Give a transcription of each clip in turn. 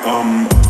um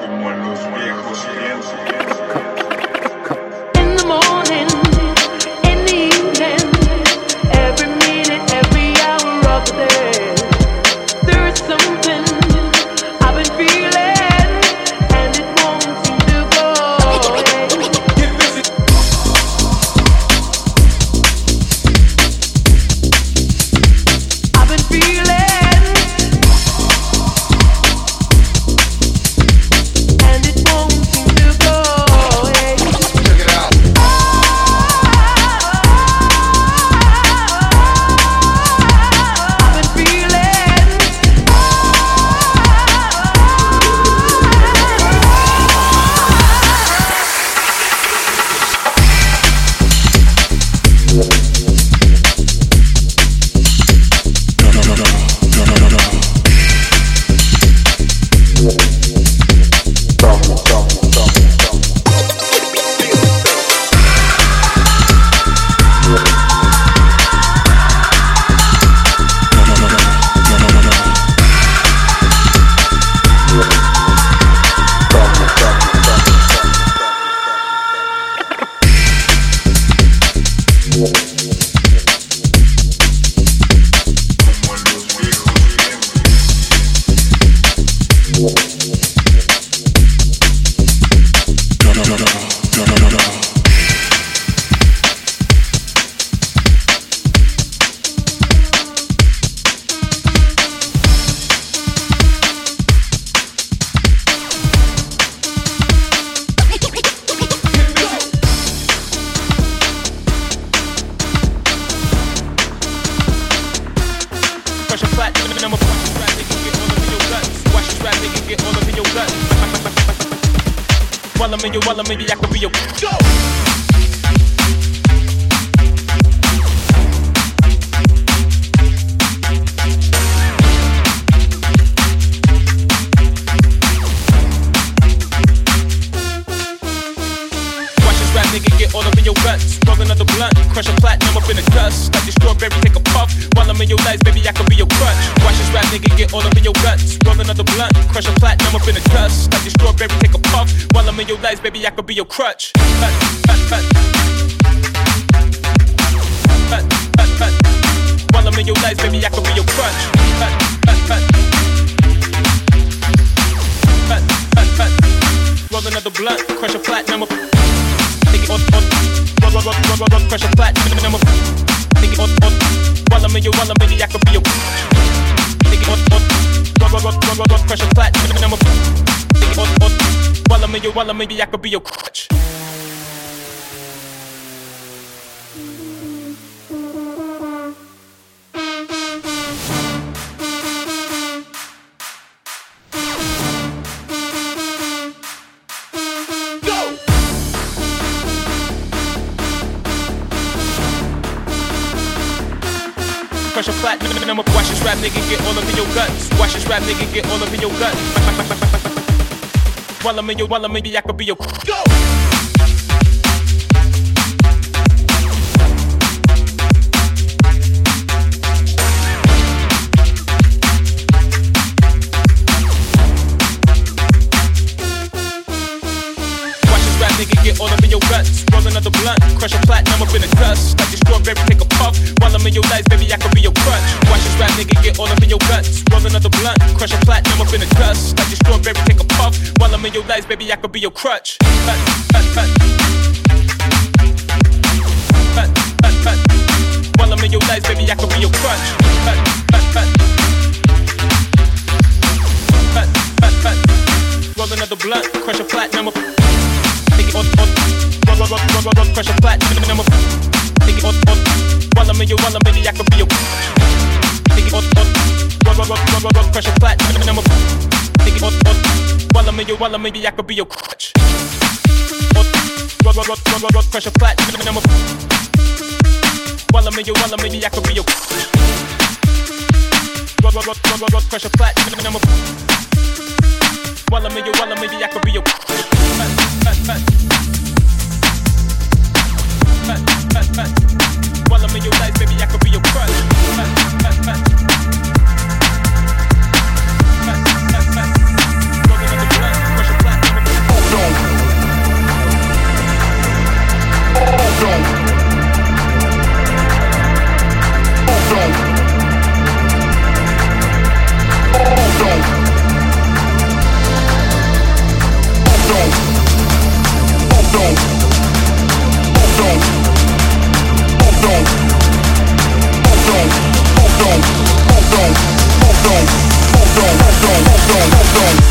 como en los viejos tiempos. Maybe I could be a crunch. Crash strawberry, take a puff. While I'm in your life, baby, I could be your crutch. Watch this rap nigga get all up in your guts. Roll another blunt, crush a flat, number in a gus. Cut your strawberry, take a puff. While I'm in your dice, baby, I could be your crutch. Pressure platinum, Crush a flat, I'm a Nigga, on, on. While I'm in you, while I'm in I could be a it on, on. Crush a flat, I'm a Nigga, on, on. While I'm in you, while I'm in I could be your crutch watch this rap nigga get all up in your guts. Watch this rap nigga get all up in your guts. While I'm in your, while I'm maybe I could be your. Go! get all up in your guts. Roll another blunt, crush a platinum up in the dust. Like your strawberry, take a puff. While I'm in your lights, baby, I could be your crutch. Rap nigga get all up in your guts. Roll another blunt, crush a platinum up in the dust. Like your strawberry, take a puff. While I'm in your lights, baby, I could be your crutch. Cut, cut, cut. Cut, cut, cut. While I'm in your lights, baby, I could be your crutch. Cut, cut, cut. Cut, cut, cut. Roll another blunt, crush a platinum up it on, on. Run, run, run, run, run, crush a platinum. Take it on, on. While I'm in your, while I'm in I could be your. Take crush a on, on. While I'm in your, I'm in I could be your crush platinum. While I'm in your, I'm in I could be your crush platinum. While I'm in your, I'm in I could be your. While I'm in your I could be your crush. Hold on. zone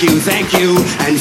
thank you, thank you, and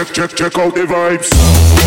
Check, check, check, out the vibes.